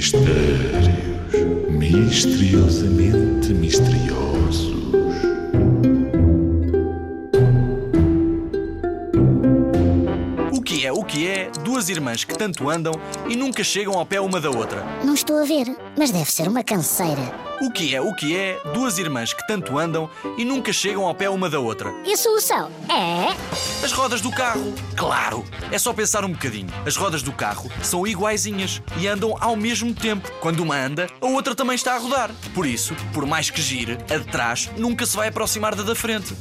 Mistérios misteriosamente misteriosos. O que é, o que é, duas irmãs que tanto andam e nunca chegam ao pé uma da outra? Não estou a ver, mas deve ser uma canseira. O que é, o que é, duas irmãs que tanto andam e nunca chegam ao pé uma da outra? E a solução é. As rodas do carro. Claro! É só pensar um bocadinho. As rodas do carro são iguaizinhas e andam ao mesmo tempo. Quando uma anda, a outra também está a rodar. Por isso, por mais que gire, a de trás nunca se vai aproximar da da frente.